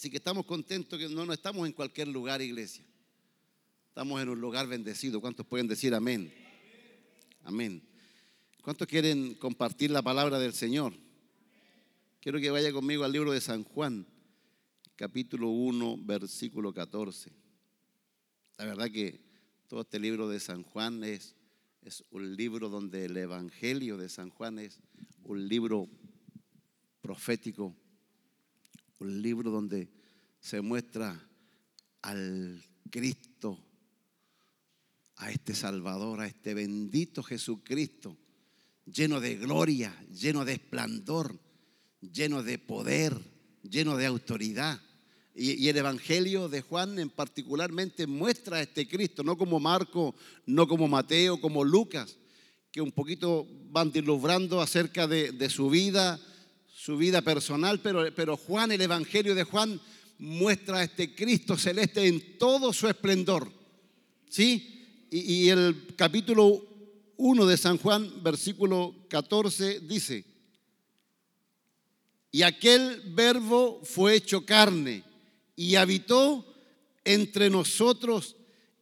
Así que estamos contentos que no, no estamos en cualquier lugar, iglesia. Estamos en un lugar bendecido. ¿Cuántos pueden decir amén? Amén. ¿Cuántos quieren compartir la palabra del Señor? Quiero que vaya conmigo al libro de San Juan, capítulo 1, versículo 14. La verdad que todo este libro de San Juan es, es un libro donde el Evangelio de San Juan es un libro profético, un libro donde se muestra al Cristo, a este Salvador, a este bendito Jesucristo, lleno de gloria, lleno de esplendor, lleno de poder, lleno de autoridad. Y, el Evangelio de Juan en particularmente muestra a este Cristo, no como Marco, no como Mateo, como Lucas, que un poquito van dilubrando acerca de, su vida, su vida personal, pero, pero Juan, el Evangelio de Juan, muestra a este Cristo celeste en todo su esplendor. ¿Sí? Y, y el capítulo 1 de San Juan, versículo 14, dice, y aquel verbo fue hecho carne y habitó entre nosotros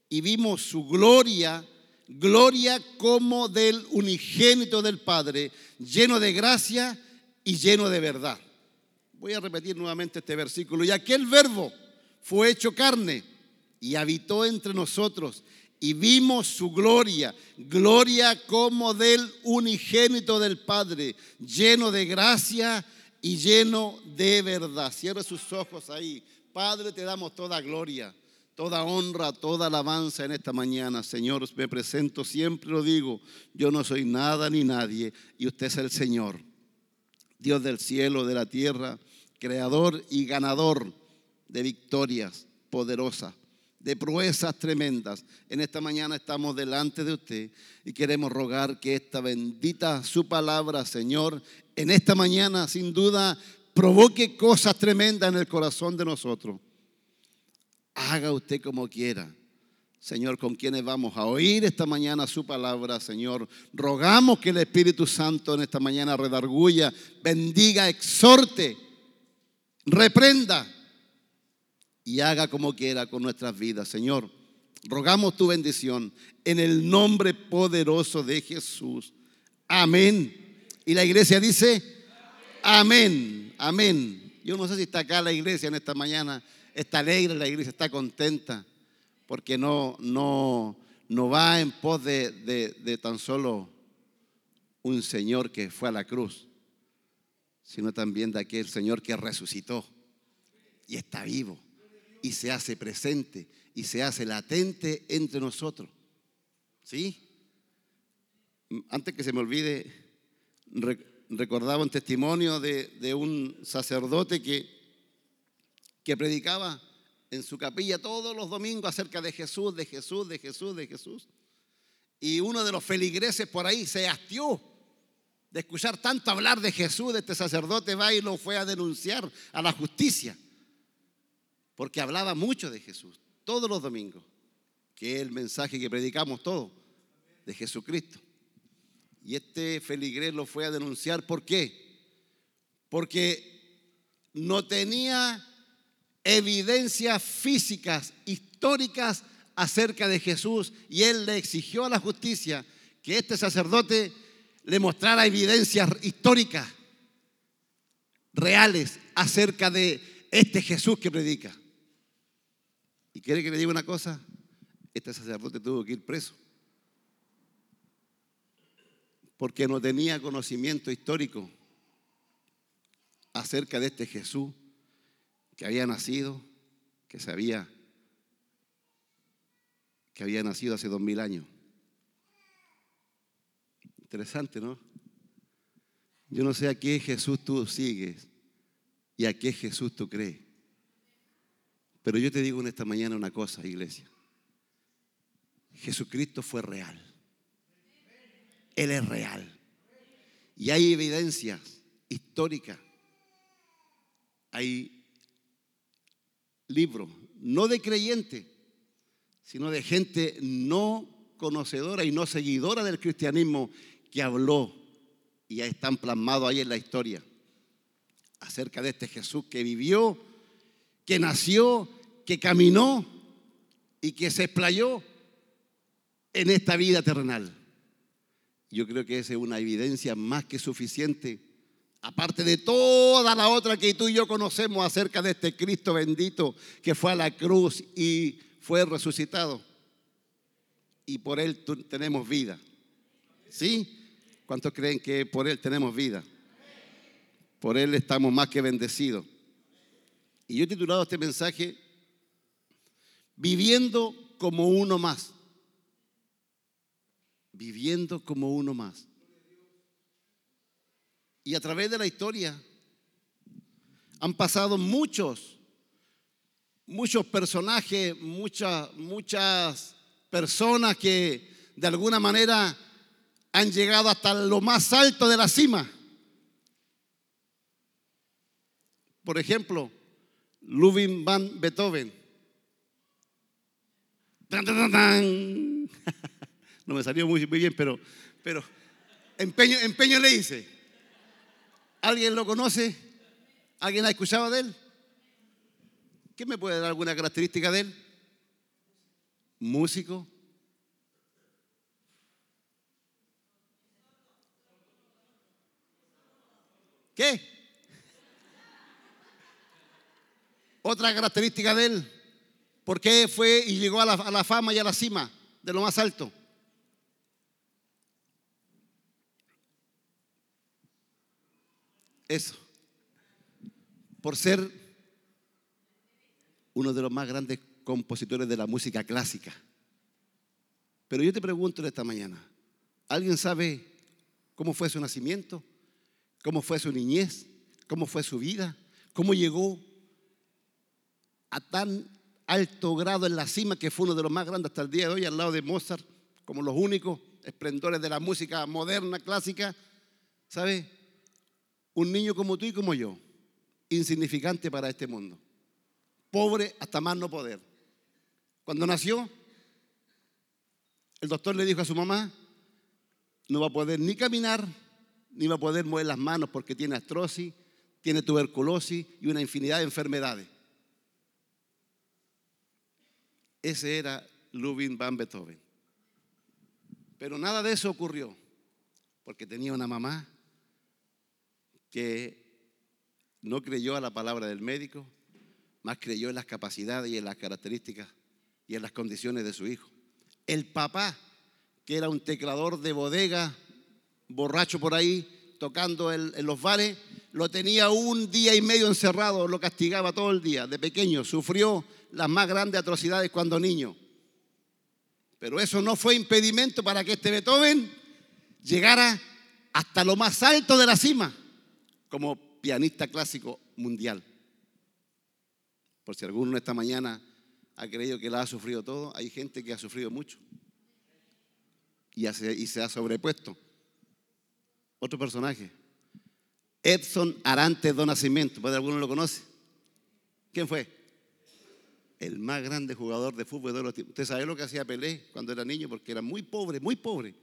y vimos su gloria, gloria como del unigénito del Padre, lleno de gracia y lleno de verdad. Voy a repetir nuevamente este versículo. Y aquel verbo fue hecho carne y habitó entre nosotros y vimos su gloria, gloria como del unigénito del Padre, lleno de gracia y lleno de verdad. Cierre sus ojos ahí. Padre, te damos toda gloria, toda honra, toda alabanza en esta mañana. Señor, me presento, siempre lo digo, yo no soy nada ni nadie y usted es el Señor. Dios del cielo, de la tierra, creador y ganador de victorias poderosas de proezas tremendas. En esta mañana estamos delante de usted y queremos rogar que esta bendita su palabra, Señor, en esta mañana sin duda provoque cosas tremendas en el corazón de nosotros. Haga usted como quiera. Señor, con quienes vamos a oír esta mañana su palabra, Señor. Rogamos que el Espíritu Santo en esta mañana redarguya, bendiga, exhorte, reprenda y haga como quiera con nuestras vidas. Señor, rogamos tu bendición en el nombre poderoso de Jesús. Amén. Y la iglesia dice, amén, amén. Yo no sé si está acá la iglesia en esta mañana, está alegre, la iglesia está contenta, porque no, no, no va en pos de, de tan solo un Señor que fue a la cruz, sino también de aquel Señor que resucitó y está vivo y se hace presente y se hace latente entre nosotros. ¿Sí? Antes que se me olvide, recordaba un testimonio de, un sacerdote que, que predicaba en su capilla todos los domingos acerca de Jesús, de Jesús, de Jesús, de Jesús. Y uno de los feligreses por ahí se hastió de escuchar tanto hablar de Jesús, de este sacerdote va y lo fue a denunciar a la justicia porque hablaba mucho de Jesús, todos los domingos, que es el mensaje que predicamos todos, de Jesucristo. Y este feligrés lo fue a denunciar, ¿por qué? Porque no tenía evidencias físicas, históricas acerca de Jesús y él le exigió a la justicia que este sacerdote le mostrara evidencias históricas, reales, acerca de este Jesús que predica. ¿Y quiere que le diga una cosa? Este sacerdote tuvo que ir preso. Porque no tenía conocimiento histórico acerca de este Jesús que había nacido, que sabía que había nacido hace dos mil años. Interesante, ¿no? Yo no sé a qué Jesús tú sigues y a qué Jesús tú crees. Pero yo te digo en esta mañana una cosa, iglesia. Jesucristo fue real. Él es real. Y hay evidencias históricas. Hay libros, no de creyentes, sino de gente no conocedora y no seguidora del cristianismo que habló y ya están plasmados ahí en la historia acerca de este Jesús que vivió que nació, que caminó y que se explayó en esta vida terrenal. Yo creo que esa es una evidencia más que suficiente, aparte de toda la otra que tú y yo conocemos acerca de este Cristo bendito que fue a la cruz y fue resucitado. Y por Él tenemos vida. ¿Sí? ¿Cuántos creen que por Él tenemos vida? Por Él estamos más que bendecidos. Y yo he titulado este mensaje Viviendo como uno más viviendo como uno más. Y a través de la historia han pasado muchos, muchos personajes, muchas, muchas personas que de alguna manera han llegado hasta lo más alto de la cima. Por ejemplo, Ludwig van Beethoven. No me salió muy, bien, pero, pero empeño, empeño le hice. ¿Alguien lo conoce? ¿Alguien ha escuchado de él? ¿Qué me puede dar alguna característica de él? Músico. ¿Qué? Otra característica de él. ¿Por qué fue y llegó a la, a la fama y a la cima de lo más alto? Eso. Por ser uno de los más grandes compositores de la música clásica. Pero yo te pregunto esta mañana, ¿alguien sabe cómo fue su nacimiento? ¿Cómo fue su niñez? ¿Cómo fue su vida? ¿Cómo llegó a tan alto grado en la cima que fue uno de los más grandes hasta el día de hoy, al lado de Mozart, como los únicos esplendores de la música moderna, clásica? ¿Sabe? Un niño como tú y como yo, insignificante para este mundo, pobre hasta más no poder. Cuando nació, el doctor le dijo a su mamá, no va a poder ni caminar, ni va a poder mover las manos porque tiene astrosis, tiene tuberculosis y una infinidad de enfermedades. Ese era Ludwig van Beethoven. Pero nada de eso ocurrió, porque tenía una mamá que no creyó a la palabra del médico, más creyó en las capacidades y en las características y en las condiciones de su hijo. El papá, que era un teclador de bodega, borracho por ahí, tocando en, los bares, lo tenía un día y medio encerrado, lo castigaba todo el día. De pequeño sufrió las más grandes atrocidades cuando niño. Pero eso no fue impedimento para que este Beethoven llegara hasta lo más alto de la cima como pianista clásico mundial. Por si alguno esta mañana ha creído que la ha sufrido todo, hay gente que ha sufrido mucho y, se ha sobrepuesto. Otro personaje, Edson Arantes do Nascimento, ¿puede alguno lo conoce? ¿Quién fue? El más grande jugador de fútbol de los tiempos. ¿Usted sabe lo que hacía Pelé cuando era niño? Porque era muy pobre, muy pobre.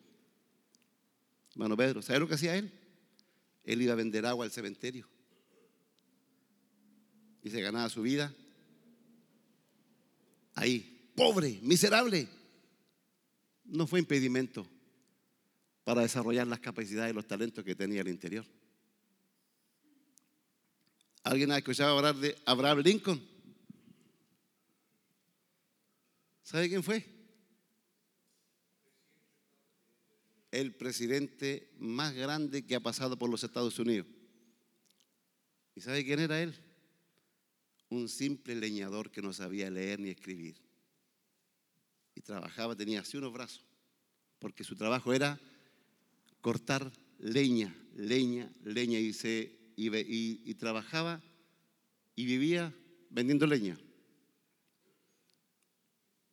Hermano Pedro, ¿sabe lo que hacía él? Él iba a vender agua al cementerio y se ganaba su vida ahí, pobre, miserable. No fue impedimento para desarrollar las capacidades y los talentos que tenía el interior. ¿Alguien ha escuchado hablar de Abraham Lincoln? ¿Sabe quién fue? El presidente más grande que ha pasado por los Estados Unidos. ¿Y sabe quién era él? Un simple leñador que no sabía leer ni escribir. Y trabajaba, tenía así unos brazos, porque su trabajo era cortar leña, leña, leña, y, se, y, trabajaba y vivía vendiendo leña.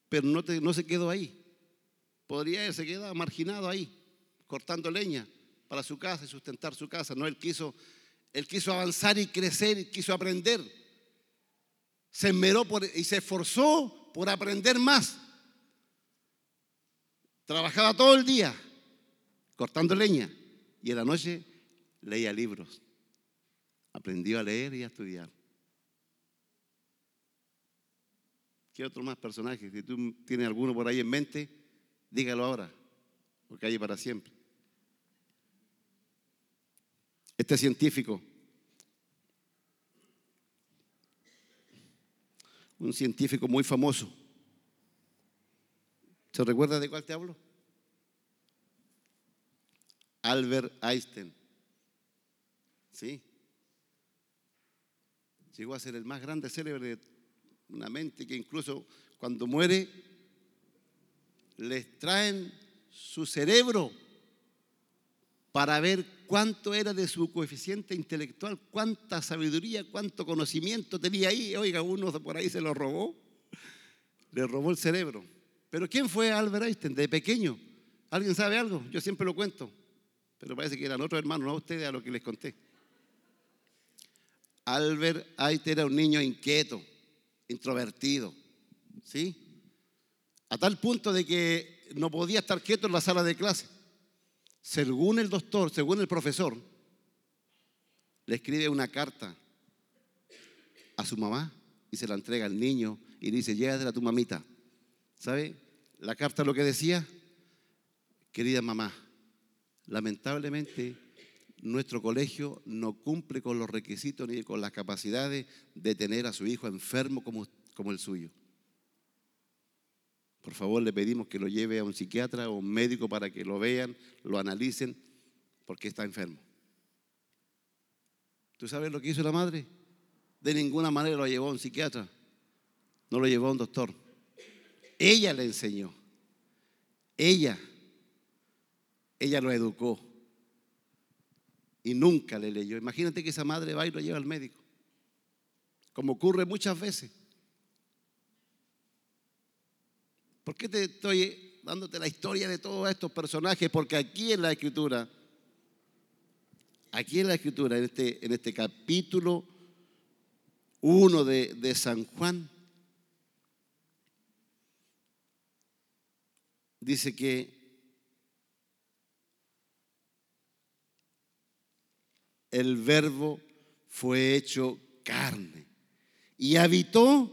Pero no, no se quedó ahí. Podría se quedar marginado ahí cortando leña para su casa y sustentar su casa. No, él quiso, él quiso avanzar y crecer y quiso aprender. Se esmeró y se esforzó por aprender más. Trabajaba todo el día cortando leña y en la noche leía libros. Aprendió a leer y a estudiar. ¿Qué otro más personaje? Si tú tienes alguno por ahí en mente, dígalo ahora, porque hay para siempre. Este científico, un científico muy famoso, ¿se recuerda de cuál te hablo? Albert Einstein. ¿Sí? Llegó a ser el más grande célebre de una mente que incluso cuando muere les traen su cerebro para ver cuánto era de su coeficiente intelectual, cuánta sabiduría, cuánto conocimiento tenía ahí. Oiga, uno por ahí se lo robó, le robó el cerebro. Pero ¿quién fue Albert Einstein de pequeño? ¿Alguien sabe algo? Yo siempre lo cuento, pero parece que eran otros hermanos, no ustedes a lo que les conté. Albert Einstein era un niño inquieto, introvertido, ¿sí? A tal punto de que no podía estar quieto en la sala de clase. Según el doctor, según el profesor, le escribe una carta a su mamá y se la entrega al niño y dice, llévatela a tu mamita. ¿Sabe? La carta lo que decía, querida mamá, lamentablemente nuestro colegio no cumple con los requisitos ni con las capacidades de tener a su hijo enfermo como, como el suyo. Por favor, le pedimos que lo lleve a un psiquiatra o un médico para que lo vean, lo analicen, porque está enfermo. ¿Tú sabes lo que hizo la madre? De ninguna manera lo llevó a un psiquiatra, no lo llevó a un doctor. Ella le enseñó, ella, ella lo educó y nunca le leyó. Imagínate que esa madre va y lo lleva al médico, como ocurre muchas veces. ¿Por qué te estoy dándote la historia de todos estos personajes? Porque aquí en la escritura, aquí en la escritura, en este, en este capítulo 1 de, de San Juan, dice que el verbo fue hecho carne y habitó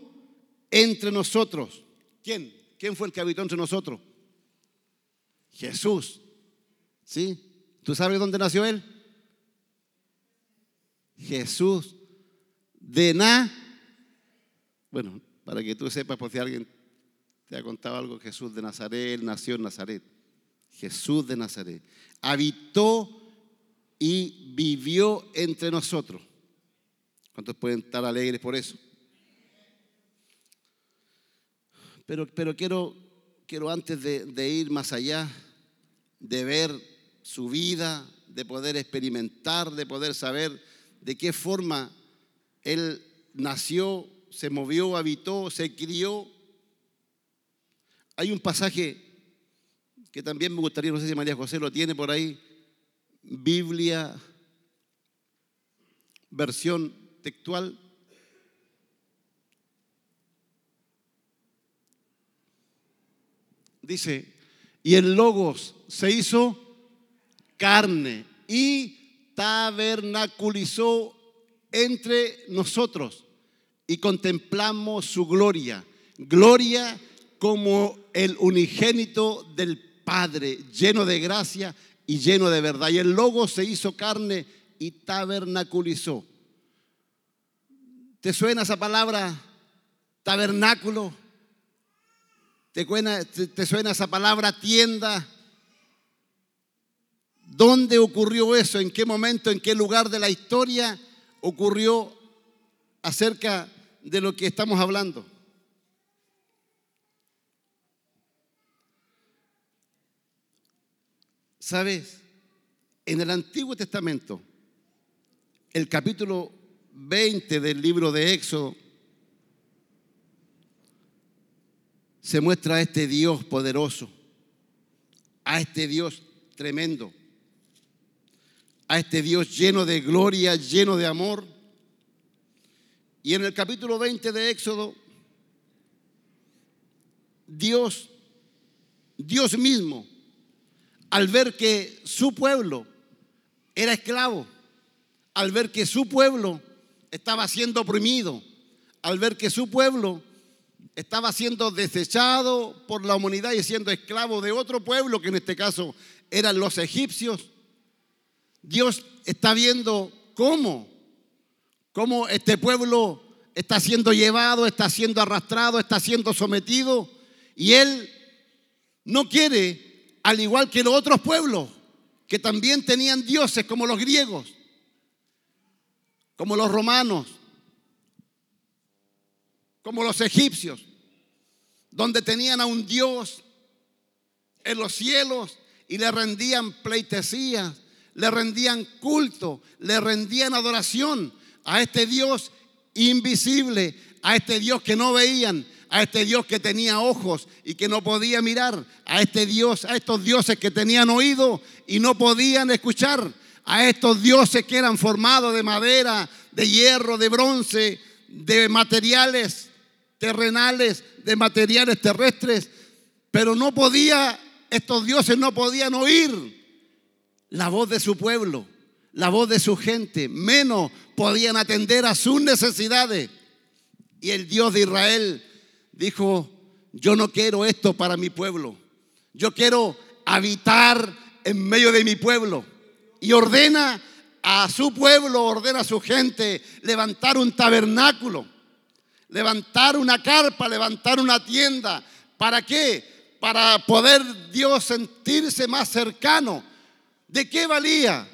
entre nosotros. ¿Quién? ¿Quién fue el que habitó entre nosotros? Jesús. ¿Sí? ¿Tú sabes dónde nació él? Jesús de Na. Bueno, para que tú sepas, por si alguien te ha contado algo, Jesús de Nazaret, nació en Nazaret. Jesús de Nazaret. Habitó y vivió entre nosotros. ¿Cuántos pueden estar alegres por eso? Pero, pero quiero, quiero antes de, de ir más allá, de ver su vida, de poder experimentar, de poder saber de qué forma él nació, se movió, habitó, se crió. Hay un pasaje que también me gustaría, no sé si María José lo tiene por ahí, Biblia, versión textual. Dice, y el Logos se hizo carne y tabernaculizó entre nosotros y contemplamos su gloria, gloria como el unigénito del Padre, lleno de gracia y lleno de verdad. Y el logo se hizo carne y tabernaculizó. ¿Te suena esa palabra tabernáculo? ¿Te suena, esa palabra tienda? ¿Dónde ocurrió eso? ¿En qué momento, en qué lugar de la historia ocurrió acerca de lo que estamos hablando? ¿Sabes? En el Antiguo Testamento, el capítulo 20 del libro de Éxodo, se muestra a este Dios poderoso, a este Dios tremendo, a este Dios lleno de gloria, lleno de amor. Y en el capítulo 20 de Éxodo, Dios, Dios mismo, al ver que su pueblo era esclavo, al ver que su pueblo estaba siendo oprimido, al ver que su pueblo estaba siendo desechado por la humanidad y siendo esclavo de otro pueblo, que en este caso eran los egipcios. Dios está viendo cómo, cómo este pueblo está siendo llevado, está siendo arrastrado, está siendo sometido. Y Él no quiere, al igual que los otros pueblos, que también tenían dioses como los griegos, como los romanos, como los egipcios, donde tenían a un Dios en los cielos y le rendían pleitesía, le rendían culto, le rendían adoración a este Dios invisible, a este Dios que no veían, a este Dios que tenía ojos y que no podía mirar, a este Dios, a estos dioses que tenían oído y no podían escuchar, a estos dioses que eran formados de madera, de hierro, de bronce, de materiales terrenales, de materiales terrestres, pero no podía, estos dioses no podían oír la voz de su pueblo, la voz de su gente, menos podían atender a sus necesidades. Y el Dios de Israel dijo, yo no quiero esto para mi pueblo, yo quiero habitar en medio de mi pueblo. Y ordena a su pueblo, ordena a su gente levantar un tabernáculo, levantar una carpa, levantar una tienda. ¿Para qué? Para poder Dios sentirse más cercano. ¿De qué valía?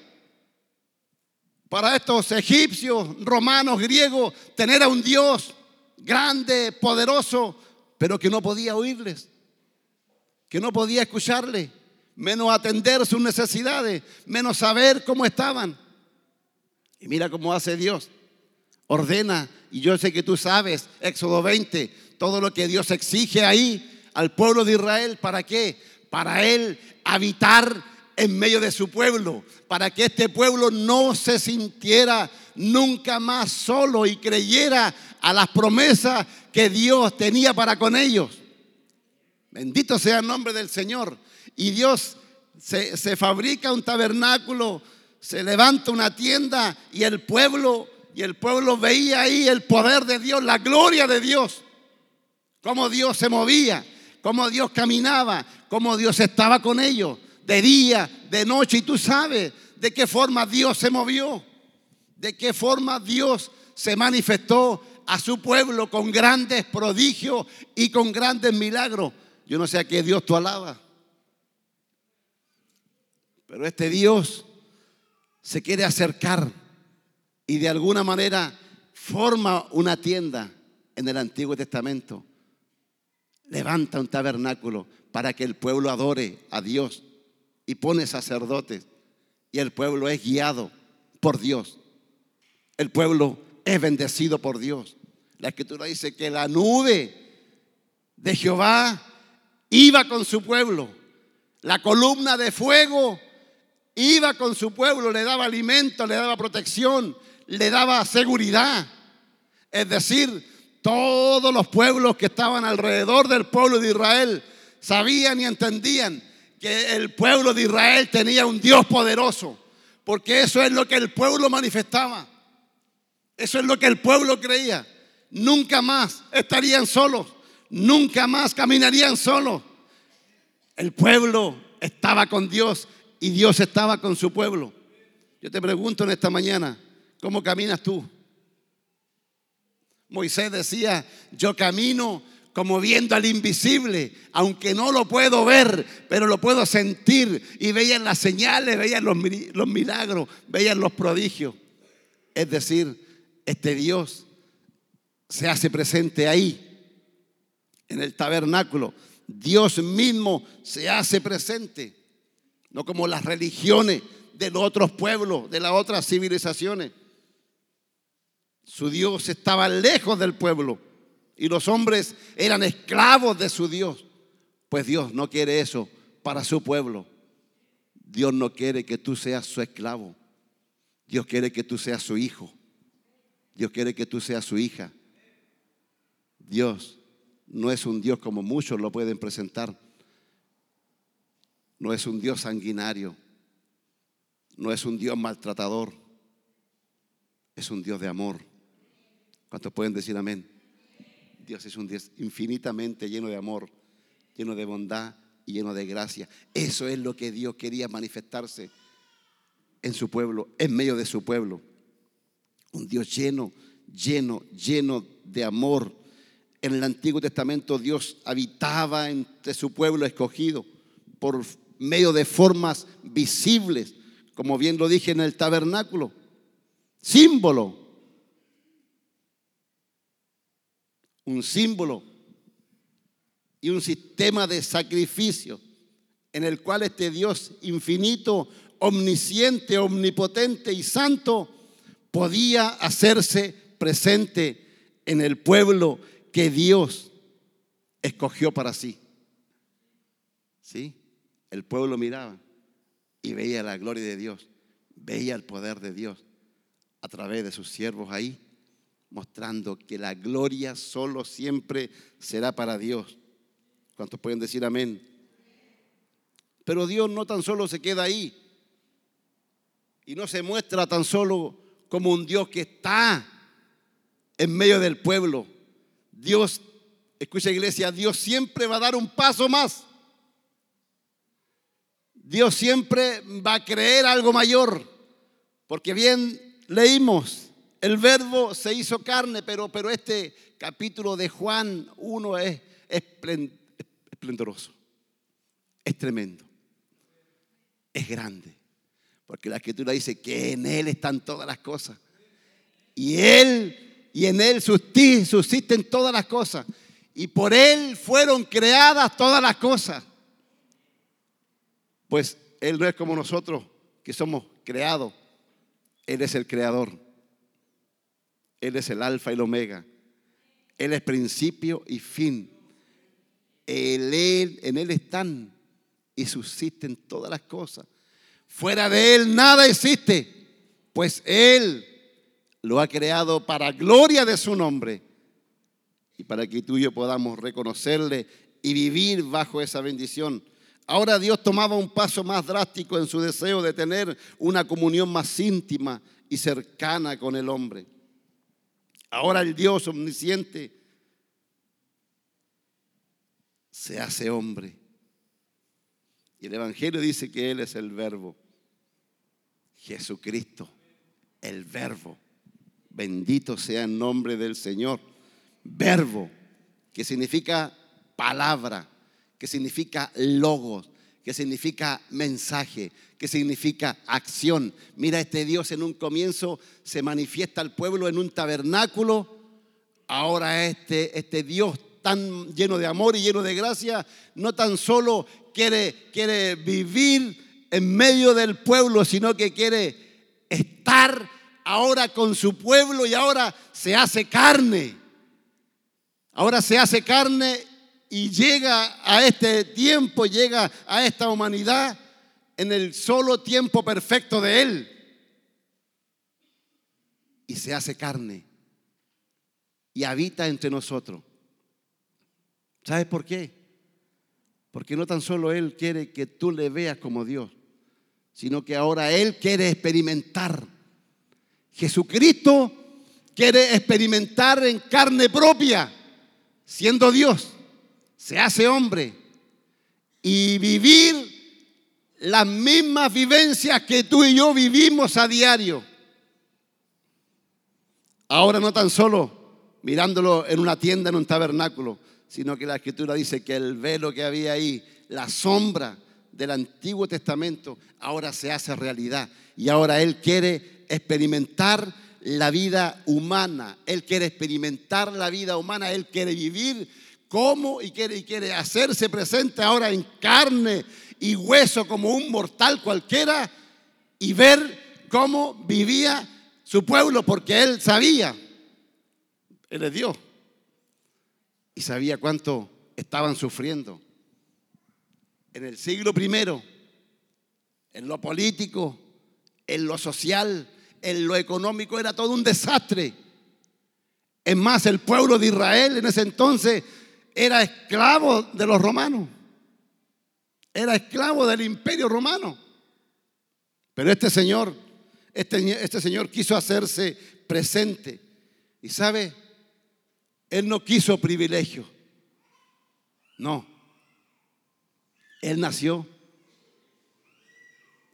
Para estos egipcios, romanos, griegos, tener a un Dios grande, poderoso, pero que no podía oírles, que no podía escucharle, menos atender sus necesidades, menos saber cómo estaban. Y mira cómo hace Dios. Ordena, y yo sé que tú sabes, Éxodo 20, todo lo que Dios exige ahí al pueblo de Israel, ¿para qué? Para él habitar en medio de su pueblo, para que este pueblo no se sintiera nunca más solo y creyera a las promesas que Dios tenía para con ellos. Bendito sea el nombre del Señor. Y Dios se, se fabrica un tabernáculo, se levanta una tienda y el pueblo y el pueblo veía ahí el poder de Dios, la gloria de Dios, cómo Dios se movía, cómo Dios caminaba, cómo Dios estaba con ellos de día, de noche. Y tú sabes de qué forma Dios se movió, de qué forma Dios se manifestó a su pueblo con grandes prodigios y con grandes milagros. Yo no sé a qué Dios tú alabas. Pero este Dios se quiere acercar y de alguna manera forma una tienda en el Antiguo Testamento. Levanta un tabernáculo para que el pueblo adore a Dios y pone sacerdotes y el pueblo es guiado por Dios. El pueblo es bendecido por Dios. La escritura dice que la nube de Jehová iba con su pueblo. La columna de fuego iba con su pueblo, le daba alimento, le daba protección, le daba seguridad. Es decir, todos los pueblos que estaban alrededor del pueblo de Israel sabían y entendían que el pueblo de Israel tenía un Dios poderoso, porque eso es lo que el pueblo manifestaba. Eso es lo que el pueblo creía. Nunca más estarían solos, nunca más caminarían solos. El pueblo estaba con Dios y Dios estaba con su pueblo. Yo te pregunto en esta mañana, ¿cómo caminas tú? Moisés decía, yo camino como viendo al invisible, aunque no lo puedo ver, pero lo puedo sentir. Y veían las señales, veían los, milagros, veían los prodigios. Es decir, este Dios se hace presente ahí, en el tabernáculo. Dios mismo se hace presente, no como las religiones de los otros pueblos, de las otras civilizaciones. Su Dios estaba lejos del pueblo y los hombres eran esclavos de su Dios. Pues Dios no quiere eso para su pueblo. Dios no quiere que tú seas su esclavo. Dios quiere que tú seas su hijo. Dios quiere que tú seas su hija. Dios no es un Dios como muchos lo pueden presentar. No es un Dios sanguinario. No es un Dios maltratador. Es un Dios de amor. ¿Cuántos pueden decir amén? Dios es un Dios infinitamente lleno de amor, lleno de bondad y lleno de gracia. Eso es lo que Dios quería manifestarse en su pueblo, en medio de su pueblo. Un Dios lleno, lleno, lleno de amor. En el Antiguo Testamento Dios habitaba entre su pueblo escogido por medio de formas visibles, como bien lo dije en el tabernáculo, símbolo, un símbolo y un sistema de sacrificio en el cual este Dios infinito, omnisciente, omnipotente y santo podía hacerse presente en el pueblo que Dios escogió para sí. ¿Sí? El pueblo miraba y veía la gloria de Dios, veía el poder de Dios a través de sus siervos ahí, mostrando que la gloria solo siempre será para Dios. ¿Cuántos pueden decir amén? Pero Dios no tan solo se queda ahí y no se muestra tan solo como un Dios que está en medio del pueblo. Dios, escucha iglesia, Dios siempre va a dar un paso más. Dios siempre va a creer algo mayor, porque bien leímos, el verbo se hizo carne, pero, pero este capítulo de Juan 1 es esplendoroso, es tremendo, es grande, porque la escritura dice que en Él están todas las cosas, y Él, y en Él subsisten todas las cosas, y por Él fueron creadas todas las cosas. Pues Él no es como nosotros que somos creados. Él es el creador. Él es el alfa y el omega. Él es principio y fin. En Él están y subsisten todas las cosas. Fuera de Él nada existe, pues Él lo ha creado para gloria de su nombre y para que tú y yo podamos reconocerle y vivir bajo esa bendición Ahora Dios tomaba un paso más drástico en su deseo de tener una comunión más íntima y cercana con el hombre. Ahora el Dios omnisciente se hace hombre. Y el Evangelio dice que Él es el verbo. Jesucristo, el verbo. Bendito sea el nombre del Señor. Verbo, que significa palabra que significa logos, que significa mensaje, que significa acción. Mira, este Dios en un comienzo se manifiesta al pueblo en un tabernáculo. Ahora este, este Dios tan lleno de amor y lleno de gracia, no tan solo quiere, quiere vivir en medio del pueblo, sino que quiere estar ahora con su pueblo y ahora se hace carne. Ahora se hace carne y llega a este tiempo, llega a esta humanidad en el solo tiempo perfecto de Él. Y se hace carne y habita entre nosotros. ¿Sabes por qué? Porque no tan solo Él quiere que tú le veas como Dios, sino que ahora Él quiere experimentar. Jesucristo quiere experimentar en carne propia, siendo Dios se hace hombre y vivir las mismas vivencias que tú y yo vivimos a diario. Ahora no tan solo mirándolo en una tienda, en un tabernáculo, sino que la escritura dice que el velo que había ahí, la sombra del Antiguo Testamento, ahora se hace realidad. Y ahora Él quiere experimentar la vida humana, Él quiere experimentar la vida humana, Él quiere vivir cómo y quiere, y quiere hacerse presente ahora en carne y hueso como un mortal cualquiera y ver cómo vivía su pueblo, porque él sabía, él es Dios, y sabía cuánto estaban sufriendo. En el siglo primero, en lo político, en lo social, en lo económico, era todo un desastre. Es más, el pueblo de Israel en ese entonces era esclavo de los romanos. Era esclavo del imperio romano. Pero este Señor, este, este Señor quiso hacerse presente. Y sabe, Él no quiso privilegio. No. Él nació.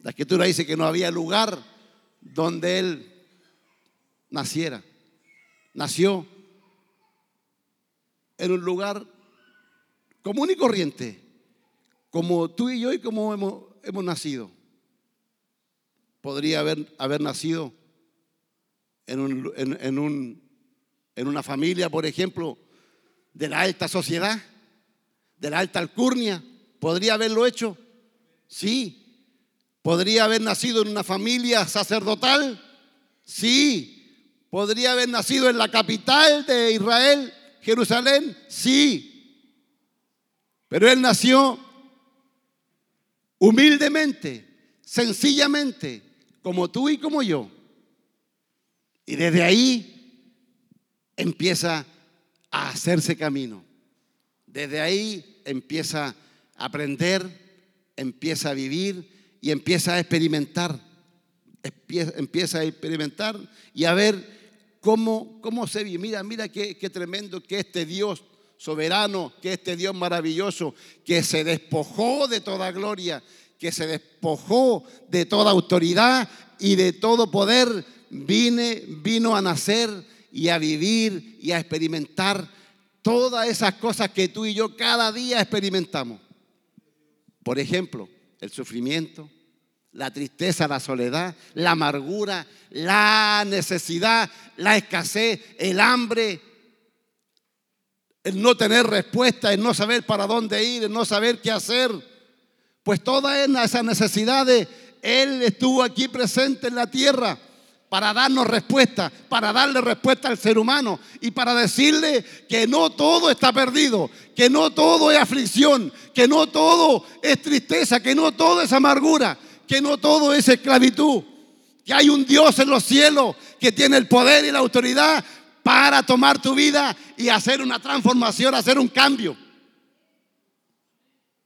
La escritura dice que no había lugar donde Él naciera. Nació en un lugar común y corriente, como tú y yo y como hemos, hemos nacido. Podría haber, haber nacido en, un, en, un, en una familia, por ejemplo, de la alta sociedad, de la alta alcurnia. ¿Podría haberlo hecho? Sí. ¿Podría haber nacido en una familia sacerdotal? Sí. ¿Podría haber nacido en la capital de Israel, Jerusalén? Sí. Pero él nació humildemente, sencillamente, como tú y como yo. Y desde ahí empieza a hacerse camino. Desde ahí empieza a aprender, empieza a vivir y empieza a experimentar. Empieza a experimentar y a ver cómo, cómo se vive. Mira, mira qué, qué tremendo que este Dios soberano, que este Dios maravilloso, que se despojó de toda gloria, que se despojó de toda autoridad y de todo poder, vine, vino a nacer y a vivir y a experimentar todas esas cosas que tú y yo cada día experimentamos. Por ejemplo, el sufrimiento, la tristeza, la soledad, la amargura, la necesidad, la escasez, el hambre, el no tener respuesta, el no saber para dónde ir, el no saber qué hacer. Pues todas esas necesidades, Él estuvo aquí presente en la tierra para darnos respuesta, para darle respuesta al ser humano y para decirle que no todo está perdido, que no todo es aflicción, que no todo es tristeza, que no todo es amargura, que no todo es esclavitud, que hay un Dios en los cielos que tiene el poder y la autoridad para tomar tu vida y hacer una transformación, hacer un cambio.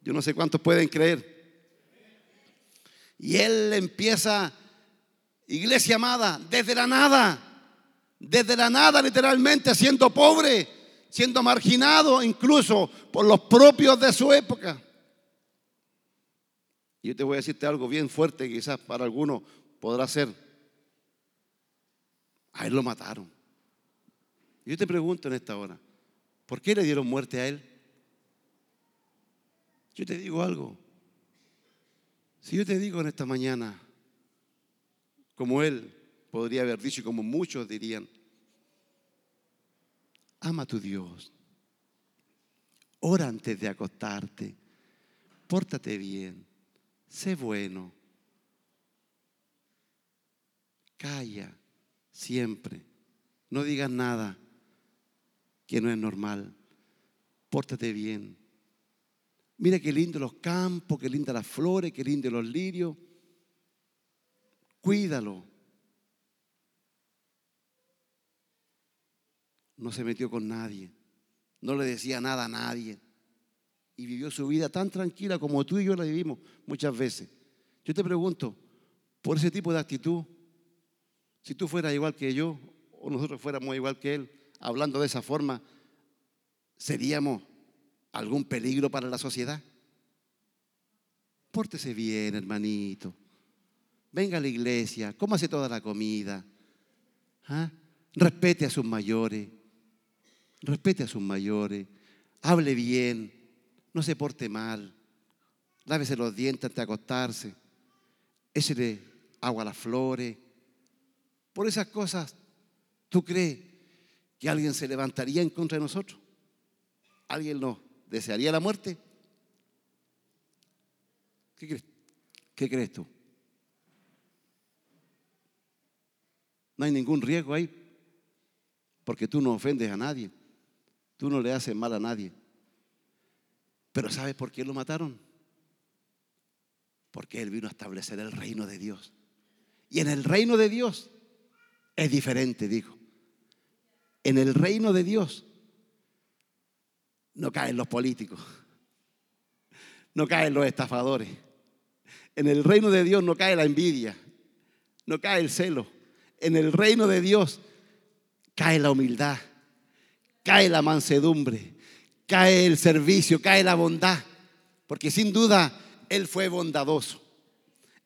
Yo no sé cuántos pueden creer. Y él empieza, iglesia amada, desde la nada, desde la nada literalmente, siendo pobre, siendo marginado incluso por los propios de su época. Y yo te voy a decirte algo bien fuerte, quizás para algunos podrá ser. A él lo mataron. Yo te pregunto en esta hora, ¿por qué le dieron muerte a él? Yo te digo algo. Si yo te digo en esta mañana, como él podría haber dicho y como muchos dirían, ama a tu Dios, ora antes de acostarte, pórtate bien, sé bueno, calla siempre, no digas nada que no es normal. Pórtate bien. Mira qué lindo los campos, qué lindas las flores, qué lindo los lirios. Cuídalo. No se metió con nadie. No le decía nada a nadie. Y vivió su vida tan tranquila como tú y yo la vivimos muchas veces. Yo te pregunto, por ese tipo de actitud, si tú fueras igual que yo o nosotros fuéramos igual que él, hablando de esa forma, seríamos algún peligro para la sociedad? Pórtese bien, hermanito. Venga a la iglesia, cómase toda la comida. ¿Ah? Respete a sus mayores. Respete a sus mayores. Hable bien. No se porte mal. Lávese los dientes antes de acostarse. Échele agua a las flores. Por esas cosas, ¿tú crees que alguien se levantaría en contra de nosotros? ¿Alguien nos desearía la muerte? ¿Qué crees, ¿Qué crees tú? No hay ningún riesgo ahí, porque tú no ofendes a nadie, tú no le haces mal a nadie. Pero ¿sabes por qué lo mataron? Porque Él vino a establecer el reino de Dios. Y en el reino de Dios es diferente, dijo. En el reino de Dios no caen los políticos, no caen los estafadores. En el reino de Dios no cae la envidia, no cae el celo. En el reino de Dios cae la humildad, cae la mansedumbre, cae el servicio, cae la bondad, porque sin duda Él fue bondadoso,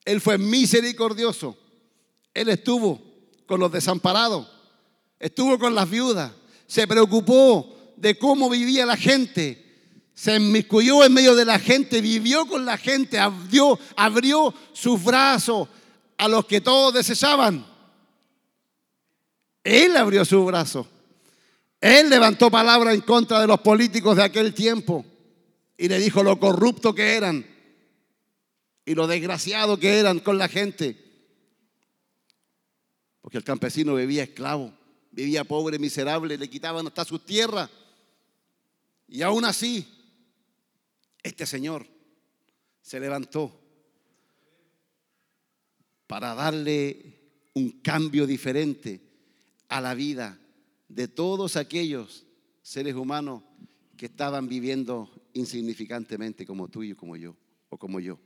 Él fue misericordioso, Él estuvo con los desamparados, estuvo con las viudas, se preocupó de cómo vivía la gente, se inmiscuyó en medio de la gente, vivió con la gente, abrió, sus brazos a los que todos deseaban. Él abrió su brazo. Él levantó palabra en contra de los políticos de aquel tiempo y le dijo lo corrupto que eran y lo desgraciado que eran con la gente. Porque el campesino vivía esclavo, vivía pobre, miserable, le quitaban hasta sus tierras. Y aún así, este señor se levantó para darle un cambio diferente a la vida de todos aquellos seres humanos que estaban viviendo insignificantemente como tú y como yo, o como yo.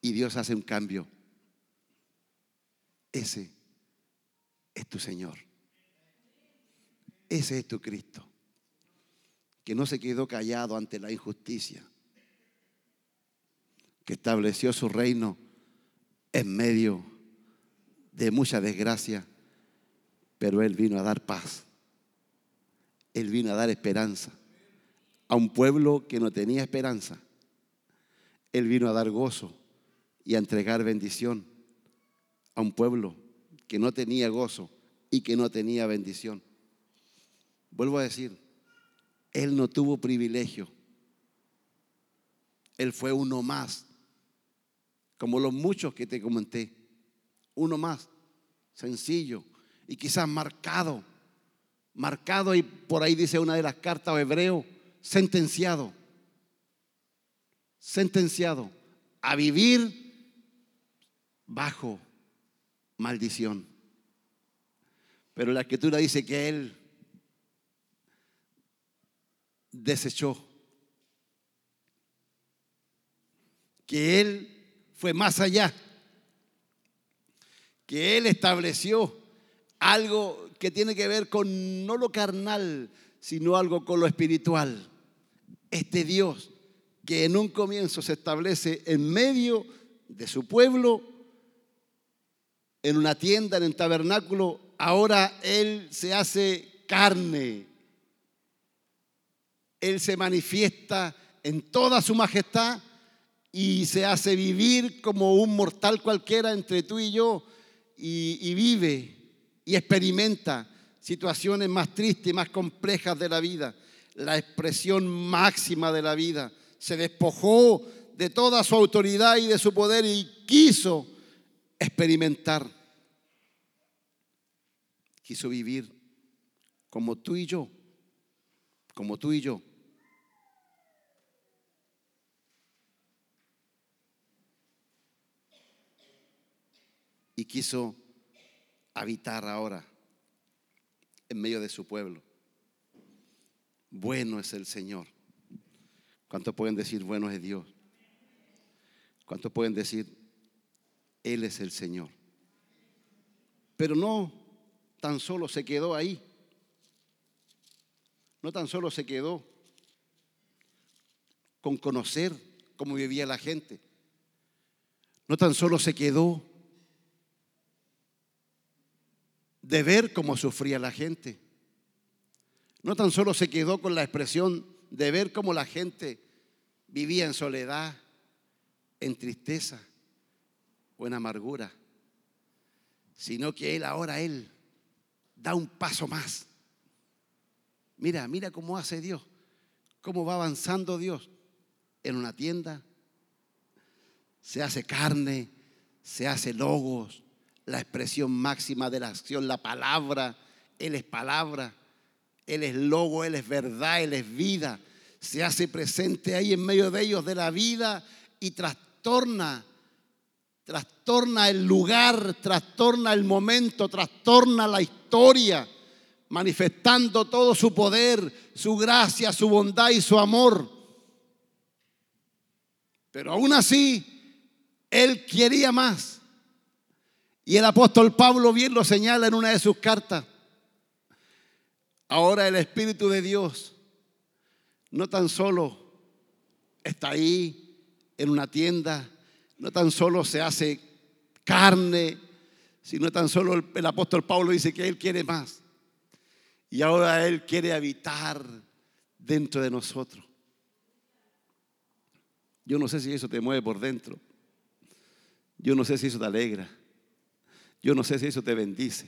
Y Dios hace un cambio. Ese es tu Señor. Ese es tu Cristo, que no se quedó callado ante la injusticia, que estableció su reino en medio de mucha desgracia pero Él vino a dar paz. Él vino a dar esperanza a un pueblo que no tenía esperanza. Él vino a dar gozo y a entregar bendición a un pueblo que no tenía gozo y que no tenía bendición. Vuelvo a decir, Él no tuvo privilegio. Él fue uno más, como los muchos que te comenté. Uno más, sencillo, y quizás marcado, marcado y por ahí dice una de las cartas hebreo, sentenciado, sentenciado a vivir bajo maldición. Pero la escritura dice que él desechó, que él fue más allá, que él estableció algo que tiene que ver con no lo carnal, sino algo con lo espiritual. Este Dios que en un comienzo se establece en medio de su pueblo, en una tienda, en el tabernáculo, ahora Él se hace carne. Él se manifiesta en toda su majestad y se hace vivir como un mortal cualquiera entre tú y yo y, y vive y experimenta situaciones más tristes y más complejas de la vida, la expresión máxima de la vida. Se despojó de toda su autoridad y de su poder y quiso experimentar. Quiso vivir como tú y yo, como tú y yo. Y quiso habitar ahora en medio de su pueblo. Bueno es el Señor. ¿Cuántos pueden decir bueno es Dios? ¿Cuántos pueden decir Él es el Señor? Pero no tan solo se quedó ahí. No tan solo se quedó con conocer cómo vivía la gente. No tan solo se quedó de ver cómo sufría la gente. No tan solo se quedó con la expresión de ver cómo la gente vivía en soledad, en tristeza o en amargura, sino que él ahora, él da un paso más. Mira, mira cómo hace Dios, cómo va avanzando Dios en una tienda. Se hace carne, se hace logos, la expresión máxima de la acción, la palabra. Él es palabra, Él es logo, Él es verdad, Él es vida. Se hace presente ahí en medio de ellos de la vida y trastorna, trastorna el lugar, trastorna el momento, trastorna la historia, manifestando todo su poder, su gracia, su bondad y su amor. Pero aún así, Él quería más. Y el apóstol Pablo bien lo señala en una de sus cartas. Ahora el Espíritu de Dios no tan solo está ahí en una tienda, no tan solo se hace carne, sino tan solo el, apóstol Pablo dice que Él quiere más. Y ahora Él quiere habitar dentro de nosotros. Yo no sé si eso te mueve por dentro. Yo no sé si eso te alegra. Yo no sé si eso te bendice.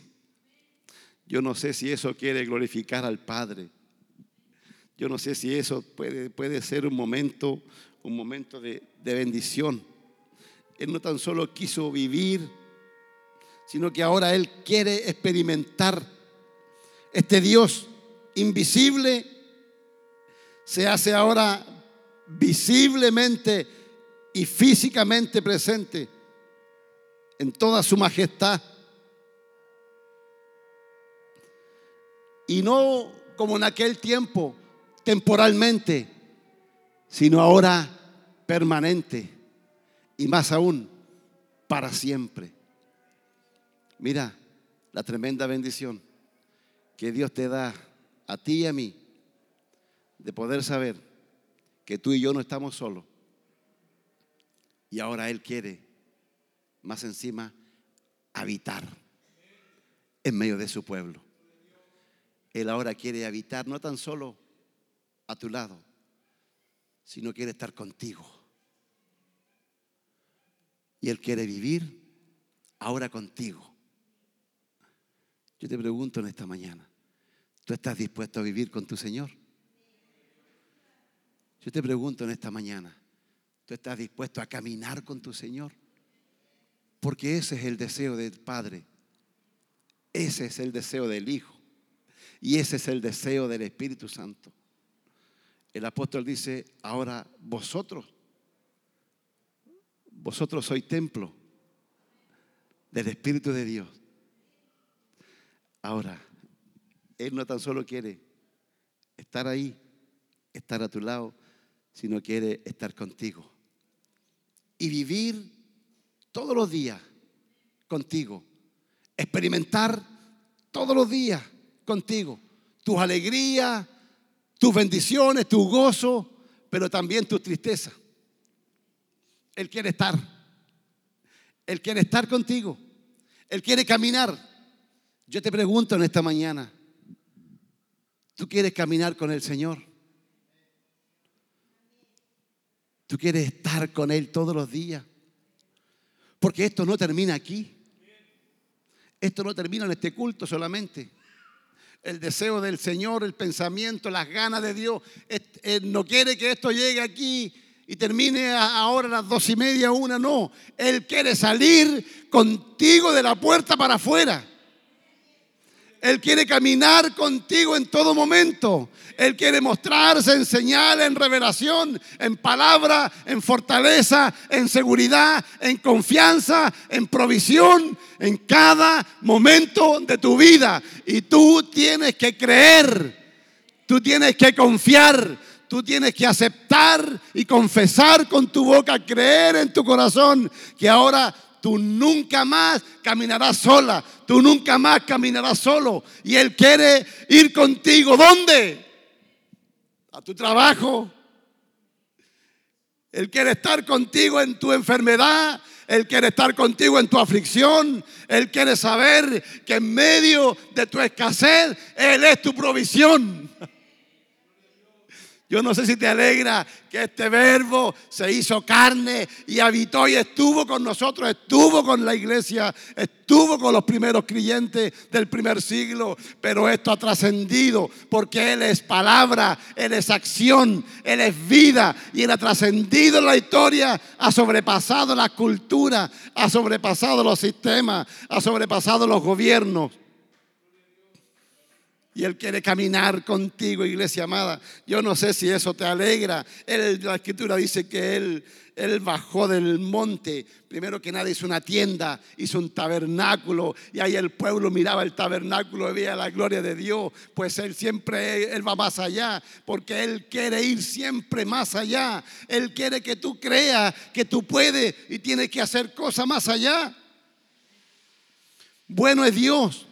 Yo no sé si eso quiere glorificar al Padre. Yo no sé si eso puede, puede ser un momento, un momento de, de bendición. Él no tan solo quiso vivir, sino que ahora Él quiere experimentar este Dios invisible. Se hace ahora visiblemente y físicamente presente en toda su majestad. Y no como en aquel tiempo, temporalmente, sino ahora permanente y más aún para siempre. Mira la tremenda bendición que Dios te da a ti y a mí de poder saber que tú y yo no estamos solos. Y ahora Él quiere, más encima, habitar en medio de su pueblo. Él ahora quiere habitar no tan solo a tu lado, sino quiere estar contigo. Y Él quiere vivir ahora contigo. Yo te pregunto en esta mañana, ¿tú estás dispuesto a vivir con tu Señor? Yo te pregunto en esta mañana, ¿tú estás dispuesto a caminar con tu Señor? Porque ese es el deseo del Padre. Ese es el deseo del Hijo. Y ese es el deseo del Espíritu Santo. El apóstol dice, ahora vosotros, vosotros sois templo del Espíritu de Dios. Ahora, Él no tan solo quiere estar ahí, estar a tu lado, sino quiere estar contigo. Y vivir todos los días contigo. Experimentar todos los días contigo. Tus alegrías, tus bendiciones, tu gozo, pero también tu tristeza. Él quiere estar. Él quiere estar contigo. Él quiere caminar. Yo te pregunto en esta mañana, ¿tú quieres caminar con el Señor? Tú quieres estar con Él todos los días. Porque esto no termina aquí. Esto no termina en este culto solamente. El deseo del Señor, el pensamiento, las ganas de Dios. Él no quiere que esto llegue aquí y termine ahora a las dos y media, una. No. Él quiere salir contigo de la puerta para afuera. Él quiere caminar contigo en todo momento. Él quiere mostrarse en señal, en revelación, en palabra, en fortaleza, en seguridad, en confianza, en provisión, en cada momento de tu vida. Y tú tienes que creer, tú tienes que confiar, tú tienes que aceptar y confesar con tu boca, creer en tu corazón que ahora tú nunca más caminarás sola, tú nunca más caminarás solo. Y Él quiere ir contigo. ¿Dónde? A tu trabajo. Él quiere estar contigo en tu enfermedad. Él quiere estar contigo en tu aflicción. Él quiere saber que en medio de tu escasez, Él es tu provisión. Yo no sé si te alegra que este verbo se hizo carne y habitó y estuvo con nosotros, estuvo con la iglesia, estuvo con los primeros creyentes del primer siglo, pero esto ha trascendido porque Él es palabra, Él es acción, Él es vida y Él ha trascendido la historia, ha sobrepasado la cultura, ha sobrepasado los sistemas, ha sobrepasado los gobiernos. Y Él quiere caminar contigo, iglesia amada. Yo no sé si eso te alegra. la escritura dice que Él, él bajó del monte. Primero que nada hizo una tienda, hizo un tabernáculo. Y ahí el pueblo miraba el tabernáculo y veía la gloria de Dios. Pues Él siempre, Él va más allá. Porque Él quiere ir siempre más allá. Él quiere que tú creas que tú puedes y tienes que hacer cosas más allá. Bueno es Dios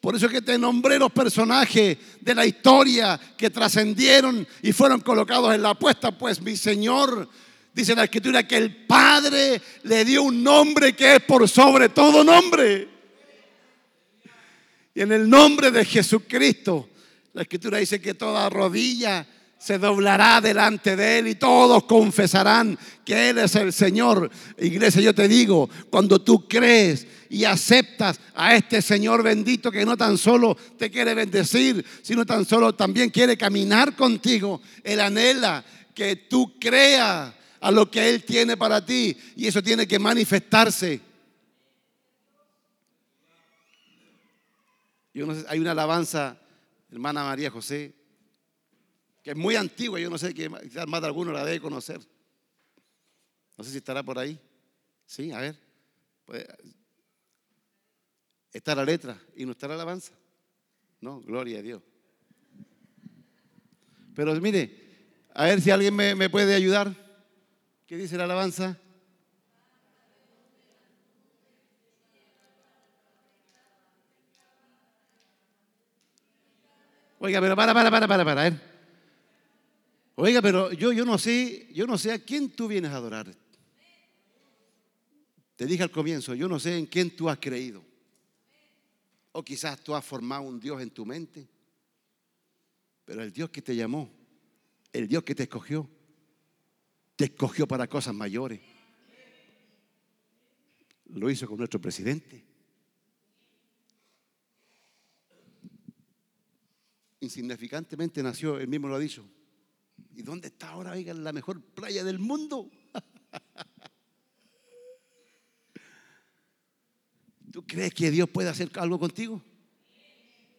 Por eso que te nombré los personajes de la historia que trascendieron y fueron colocados en la apuesta, pues mi Señor, dice la Escritura, que el Padre le dio un nombre que es por sobre todo nombre. Y en el nombre de Jesucristo, la Escritura dice que toda rodilla se doblará delante de Él y todos confesarán que Él es el Señor. Iglesia, yo te digo, cuando tú crees y aceptas a este Señor bendito que no tan solo te quiere bendecir, sino tan solo también quiere caminar contigo, Él anhela que tú creas a lo que Él tiene para ti y eso tiene que manifestarse. Yo no sé, hay una alabanza, hermana María José, que es muy antigua, yo no sé, que más de alguno la debe conocer. No sé si estará por ahí. Sí, a ver. Está la letra y no está la alabanza. No, gloria a Dios. Pero mire, a ver si alguien me, puede ayudar. ¿Qué dice la alabanza? Oiga, pero para, para, para, para, para. Oiga, pero yo, yo no sé, yo no sé a quién tú vienes a adorar. Te dije al comienzo, yo no sé en quién tú has creído. O quizás tú has formado un Dios en tu mente. Pero el Dios que te llamó, el Dios que te escogió, te escogió para cosas mayores. Lo hizo con nuestro presidente. Insignificantemente nació, él mismo lo ha dicho, ¿Y dónde está ahora, oigan, la mejor playa del mundo? ¿Tú crees que Dios puede hacer algo contigo?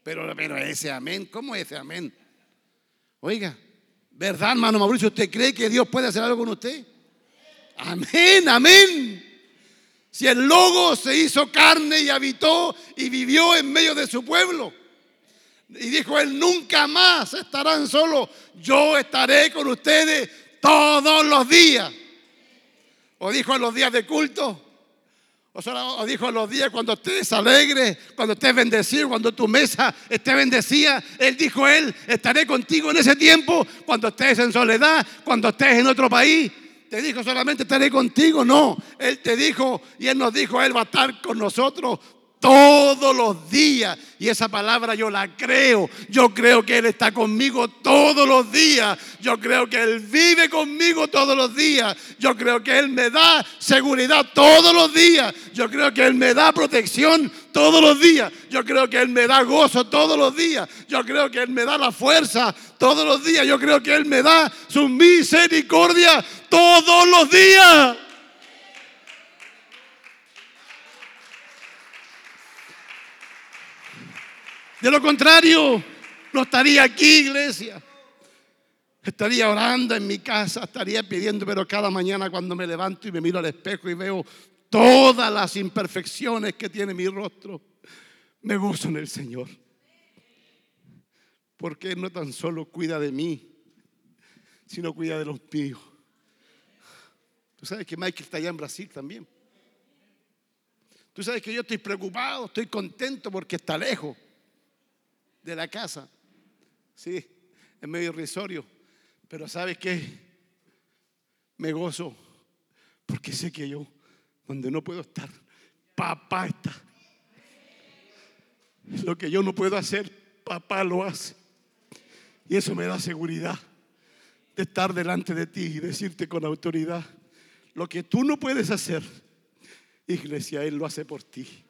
Pero, pero ese amén, ¿cómo es ese amén? Oiga, ¿verdad, hermano Mauricio? ¿Usted cree que Dios puede hacer algo con usted? Amén, amén. Si el logo se hizo carne y habitó y vivió en medio de su pueblo. Y dijo él, nunca más estarán solos, yo estaré con ustedes todos los días. O dijo en los días de culto, o, dijo en los días cuando estés alegre, cuando estés bendecido, cuando tu mesa esté bendecida. Él dijo él, estaré contigo en ese tiempo, cuando estés en soledad, cuando estés en otro país. Te dijo solamente estaré contigo, no. Él te dijo y él nos dijo, él va a estar con nosotros todos los días. Y esa palabra yo la creo. Yo creo que Él está conmigo todos los días. Yo creo que Él vive conmigo todos los días. Yo creo que Él me da seguridad todos los días. Yo creo que Él me da protección todos los días. Yo creo que Él me da gozo todos los días. Yo creo que Él me da la fuerza todos los días. Yo creo que Él me da su misericordia todos los días. De lo contrario, no estaría aquí, iglesia. Estaría orando en mi casa, estaría pidiendo, pero cada mañana cuando me levanto y me miro al espejo y veo todas las imperfecciones que tiene mi rostro, me gozo en el Señor. Porque Él no tan solo cuida de mí, sino cuida de los míos. Tú sabes que Michael está allá en Brasil también. Tú sabes que yo estoy preocupado, estoy contento porque está lejos de la casa. Sí, es medio irrisorio. Pero ¿sabes qué? Me gozo porque sé que yo, donde no puedo estar, papá está. Lo que yo no puedo hacer, papá lo hace. Y eso me da seguridad de estar delante de ti y decirte con autoridad, lo que tú no puedes hacer, iglesia, Él lo hace por ti.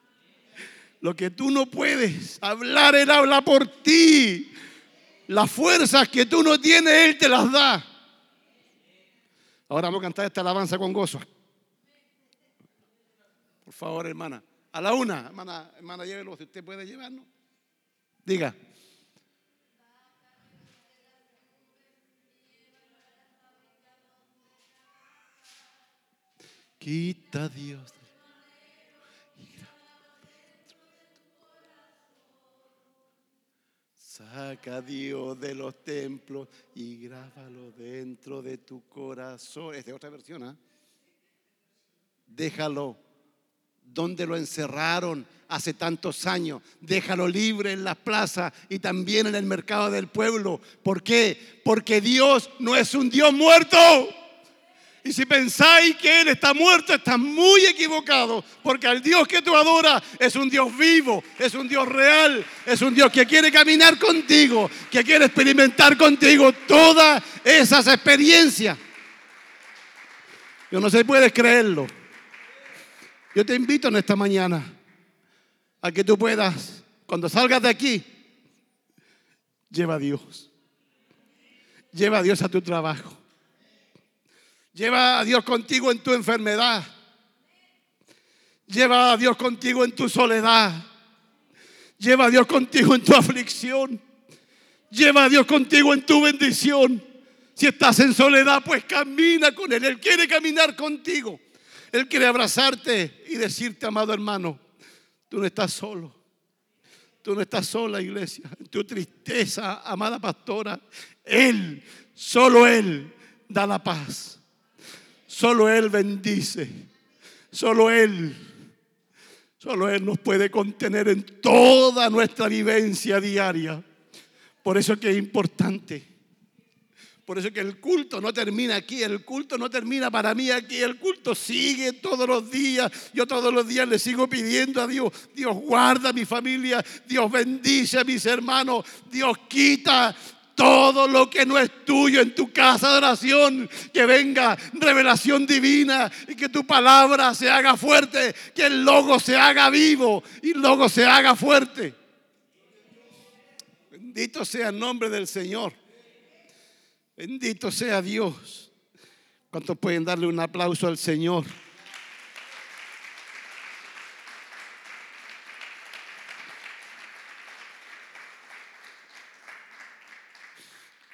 Lo que tú no puedes hablar, Él habla por ti. Las fuerzas que tú no tienes, Él te las da. Ahora vamos a cantar esta alabanza con gozo. Por favor, hermana. A la una, hermana, hermana, llévelo si usted puede llevarnos. Diga. Quita Dios Saca a Dios de los templos y grábalo dentro de tu corazón. Es de otra versión, ¿ah? Déjalo donde lo encerraron hace tantos años. Déjalo libre en las plazas y también en el mercado del pueblo. ¿Por qué? Porque Dios no es un Dios muerto. Y si pensáis que Él está muerto, está muy equivocado, porque al Dios que tú adoras es un Dios vivo, es un Dios real, es un Dios que quiere caminar contigo, que quiere experimentar contigo todas esas experiencias. Yo no sé si puedes creerlo. Yo te invito en esta mañana a que tú puedas, cuando salgas de aquí, lleva a Dios. Lleva a Dios a tu trabajo. Lleva a Dios contigo en tu enfermedad. Lleva a Dios contigo en tu soledad. Lleva a Dios contigo en tu aflicción. Lleva a Dios contigo en tu bendición. Si estás en soledad, pues camina con Él. Él quiere caminar contigo. Él quiere abrazarte y decirte, amado hermano, tú no estás solo. Tú no estás sola, iglesia. En tu tristeza, amada pastora, Él, solo Él, da la paz. Solo Él bendice. Solo Él. Solo Él nos puede contener en toda nuestra vivencia diaria. Por eso que es importante. Por eso que el culto no termina aquí, el culto no termina para mí aquí, el culto sigue todos los días. Yo todos los días le sigo pidiendo a Dios, Dios guarda a mi familia, Dios bendice a mis hermanos, Dios quita todo lo que no es tuyo en tu casa de oración, que venga revelación divina y que tu palabra se haga fuerte, que el logo se haga vivo y el logo se haga fuerte. Bendito sea el nombre del Señor. Bendito sea Dios. ¿Cuántos pueden darle un aplauso al Señor?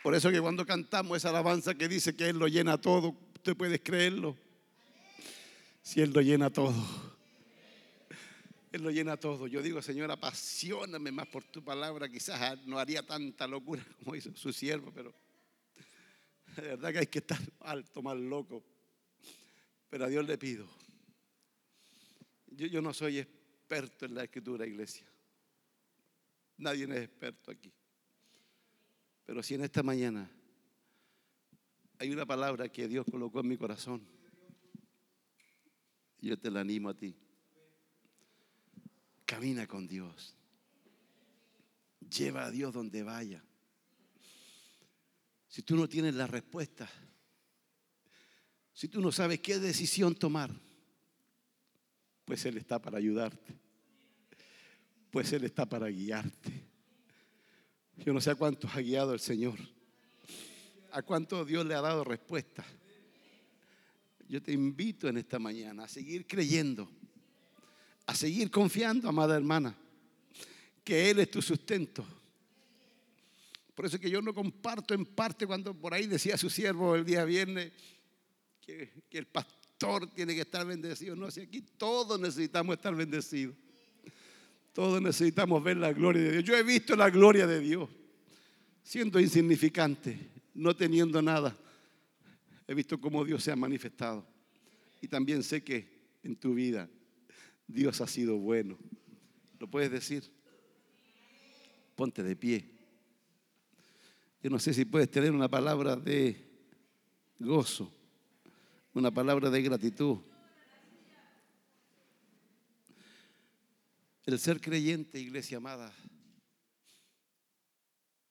Por eso que cuando cantamos esa alabanza que dice que Él lo llena todo, usted puede creerlo. Si Él lo llena todo. Él lo llena todo. Yo digo, Señor, apasioname más por tu palabra. Quizás no haría tanta locura como hizo su siervo, pero de verdad que hay que estar alto, más loco. Pero a Dios le pido. Yo, yo no soy experto en la escritura, iglesia. Nadie es experto aquí. Pero si en esta mañana hay una palabra que Dios colocó en mi corazón, yo te la animo a ti. Camina con Dios. Lleva a Dios donde vaya. Si tú no tienes la respuesta, si tú no sabes qué decisión tomar, pues Él está para ayudarte. Pues Él está para guiarte. Yo no sé a cuántos ha guiado el Señor. A cuántos Dios le ha dado respuesta. Yo te invito en esta mañana a seguir creyendo, a seguir confiando, amada hermana, que Él es tu sustento. Por eso que yo no comparto en parte cuando por ahí decía su siervo el día viernes que, que el pastor tiene que estar bendecido. No, si aquí todos necesitamos estar bendecidos. Todos necesitamos ver la gloria de Dios. Yo he visto la gloria de Dios siendo insignificante, no teniendo nada. He visto cómo Dios se ha manifestado. Y también sé que en tu vida Dios ha sido bueno. ¿Lo puedes decir? Ponte de pie. Yo no sé si puedes tener una palabra de gozo, una palabra de gratitud. El ser creyente, iglesia amada,